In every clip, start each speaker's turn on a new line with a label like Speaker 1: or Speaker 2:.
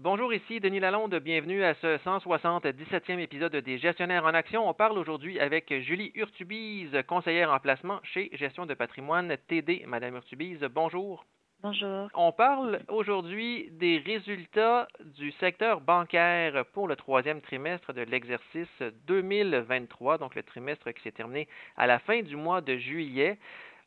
Speaker 1: Bonjour, ici Denis Lalonde. Bienvenue à ce 177e épisode des Gestionnaires en Action. On parle aujourd'hui avec Julie Urtubise, conseillère en placement chez Gestion de patrimoine TD. Madame Urtubise, bonjour.
Speaker 2: Bonjour.
Speaker 1: On parle aujourd'hui des résultats du secteur bancaire pour le troisième trimestre de l'exercice 2023, donc le trimestre qui s'est terminé à la fin du mois de juillet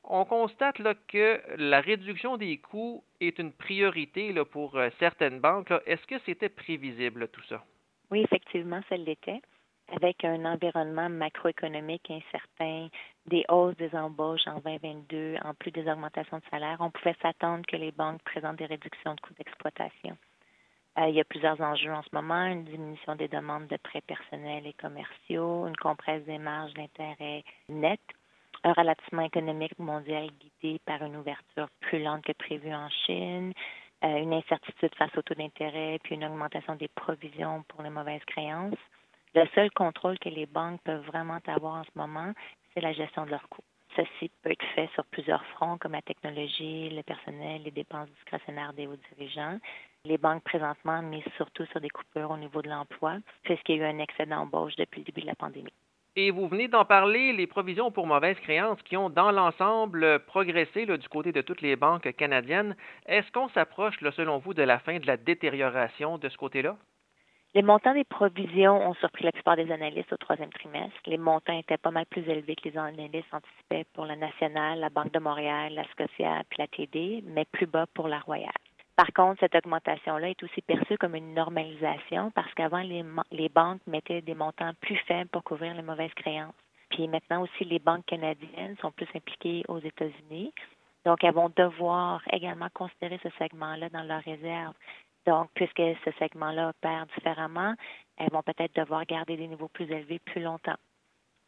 Speaker 1: on constate que la réduction des coûts est une priorité pour euh, certaines banques. Est-ce que c'était prévisible tout ça?
Speaker 2: Oui, effectivement, ça l'était. Avec un environnement macroéconomique incertain, des hausses des embauches en 2022, en plus des augmentations de salaire, on pouvait s'attendre que les banques présentent des réductions de coûts d'exploitation. Euh, il y a plusieurs enjeux en ce moment, une diminution des demandes de prêts personnels et commerciaux, une compresse des marges d'intérêt nettes un ralentissement économique mondial guidé par une ouverture plus lente que prévu en Chine, euh, une incertitude face au taux d'intérêt, puis une augmentation des provisions pour les mauvaises créances. Le seul contrôle que les banques peuvent vraiment avoir en ce moment, c'est la gestion de leurs coûts. Ceci peut être fait sur plusieurs fronts, comme la technologie, le personnel, les dépenses discrétionnaires des hauts dirigeants. Les banques présentement misent surtout sur des coupures au niveau de l'emploi, puisqu'il y a eu un excès d'embauche depuis le début de la pandémie.
Speaker 1: Et vous venez d'en parler, les provisions pour mauvaises créances qui ont dans l'ensemble progressé du côté de toutes les banques canadiennes. Est-ce qu'on s'approche, selon vous, de la fin de la détérioration de ce côté-là?
Speaker 2: Les montants des provisions ont surpris la plupart des analystes au troisième trimestre. Les montants étaient pas mal plus élevés que les analystes anticipaient pour la Nationale, la Banque de Montréal, la Scotia puis la TD, mais plus bas pour la Royale. Par contre, cette augmentation-là est aussi perçue comme une normalisation parce qu'avant, les, banques mettaient des montants plus faibles pour couvrir les mauvaises créances. Puis maintenant aussi, les banques canadiennes sont plus impliquées aux États-Unis. Donc, elles vont devoir également considérer ce segment-là dans leurs réserves. Donc, puisque ce segment-là opère différemment, elles vont peut-être devoir garder des niveaux plus élevés plus longtemps.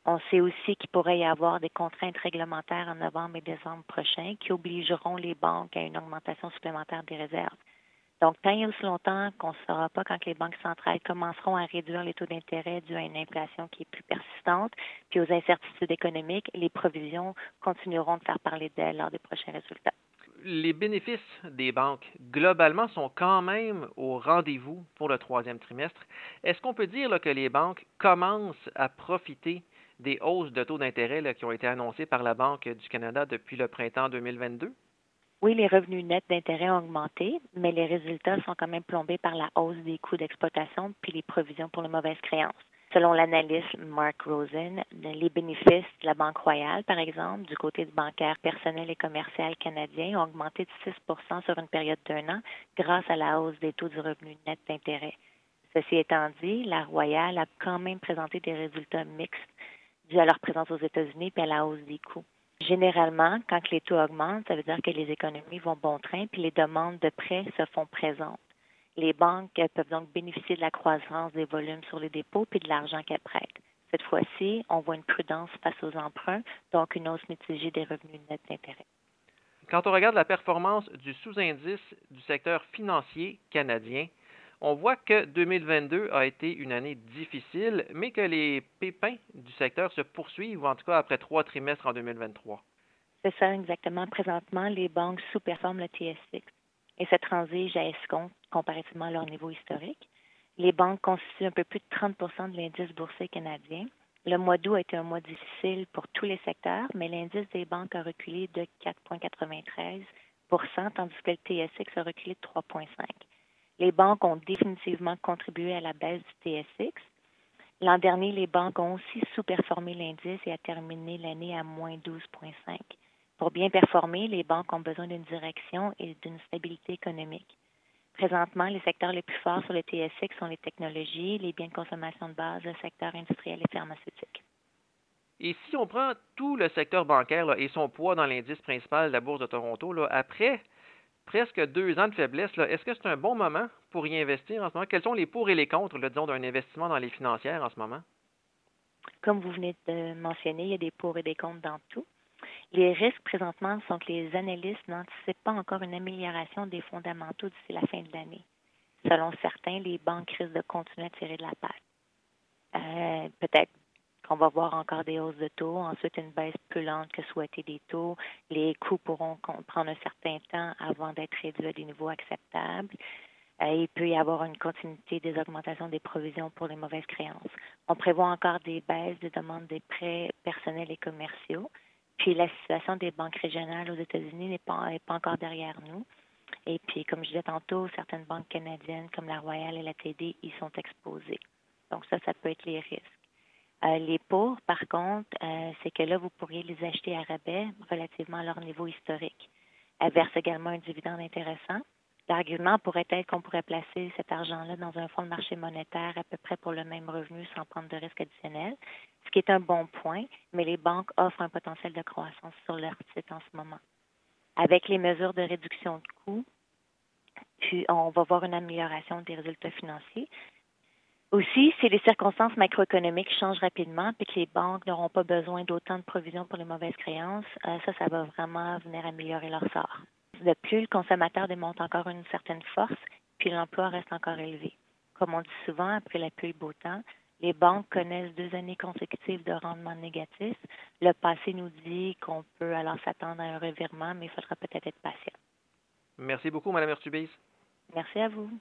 Speaker 2: On sait aussi qu'il pourrait y avoir des contraintes réglementaires en novembre et décembre prochains qui obligeront les banques à une augmentation supplémentaire des réserves. Donc, tant et aussi longtemps qu'on ne saura pas quand les banques centrales commenceront à réduire les taux d'intérêt dû à une inflation qui est plus persistante, puis aux incertitudes économiques, les provisions continueront de faire parler d'elles lors des prochains résultats.
Speaker 1: Les bénéfices des banques, globalement, sont quand même au rendez-vous pour le troisième trimestre. Est-ce qu'on peut dire que les banques commencent à profiter des hausses de taux d'intérêt qui ont été annoncées par la Banque du Canada depuis le printemps 2022?
Speaker 2: Oui, les revenus nets d'intérêt ont augmenté, mais les résultats sont quand même plombés par la hausse des coûts d'exploitation puis les provisions pour les mauvaises créances. Selon l'analyste Mark Rosen, les bénéfices de la Banque Royale, par exemple, du côté du bancaire personnel et commercial canadien, ont augmenté de 6% sur une période d'un an grâce à la hausse des taux du revenu net d'intérêt. Ceci étant dit, la Royale a quand même présenté des résultats mixtes dû à leur présence aux États-Unis et à la hausse des coûts. Généralement, quand les taux augmentent, ça veut dire que les économies vont bon train puis les demandes de prêts se font présentes. Les banques peuvent donc bénéficier de la croissance des volumes sur les dépôts puis de l'argent qu'elles prêtent. Cette fois-ci, on voit une prudence face aux emprunts, donc une hausse mitigée des revenus nets d'intérêt.
Speaker 1: Quand on regarde la performance du sous-indice du secteur financier canadien, on voit que 2022 a été une année difficile, mais que les pépins du secteur se poursuivent, en tout cas après trois trimestres en 2023.
Speaker 2: C'est ça, exactement. Présentement, les banques sous-performent le TS6 et se transigent à escompte comparativement à leur niveau historique. Les banques constituent un peu plus de 30% de l'indice boursier canadien. Le mois d'août a été un mois difficile pour tous les secteurs, mais l'indice des banques a reculé de 4,93% tandis que le TSX a reculé de 3,5 les banques ont définitivement contribué à la baisse du TSX. L'an dernier, les banques ont aussi sous-performé l'indice et a terminé l'année à moins 12,5. Pour bien performer, les banques ont besoin d'une direction et d'une stabilité économique. Présentement, les secteurs les plus forts sur le TSX sont les technologies, les biens de consommation de base, le secteur industriel et pharmaceutique.
Speaker 1: Et si on prend tout le secteur bancaire et son poids dans l'indice principal de la Bourse de Toronto, après presque deux ans de faiblesse, est-ce que c'est un bon moment pour y investir en ce moment? Quels sont les pour et les contre, disons, d'un investissement dans les financières en ce moment?
Speaker 2: Comme vous venez de mentionner, il y a des pour et des contre dans tout. Les risques présentement sont que les analystes n'anticipent pas encore une amélioration des fondamentaux d'ici la fin de l'année. Selon certains, les banques risquent de continuer à tirer de la patte. Euh, peut-être qu'on va voir encore des hausses de taux, ensuite une baisse plus lente que souhaité des taux. Les coûts pourront prendre un certain temps avant d'être réduits à des niveaux acceptables. Euh, il peut y avoir une continuité des augmentations des provisions pour les mauvaises créances. On prévoit encore des baisses de demandes des prêts personnels et commerciaux. Puis la situation des banques régionales aux États-Unis n'est pas, pas encore derrière nous. Et puis, comme je disais tantôt, certaines banques canadiennes comme la Royale et la TD y sont exposées. Donc ça, ça peut être les risques. Euh, les pour, par contre, euh, c'est que là, vous pourriez les acheter à rabais relativement à leur niveau historique. Elles versent également un dividende intéressant. L'argument pourrait être qu'on pourrait placer cet argent-là dans un fonds de marché monétaire à peu près pour le même revenu sans prendre de risque additionnel, ce qui est un bon point, mais les banques offrent un potentiel de croissance sur leur titre en ce moment. Avec les mesures de réduction de coûts, on va voir une amélioration des résultats financiers. Aussi, si les circonstances macroéconomiques changent rapidement et que les banques n'auront pas besoin d'autant de provisions pour les mauvaises créances, euh, ça, ça va vraiment venir améliorer leur sort. De plus, le consommateur démontre encore une certaine force, puis l'emploi reste encore élevé. Comme on dit souvent, après la pluie beau temps, les banques connaissent deux années consécutives de rendement négatif. Le passé nous dit qu'on peut alors s'attendre à un revirement, mais il faudra peut-être être patient.
Speaker 1: Merci beaucoup, Mme Urtubise.
Speaker 2: Merci à vous.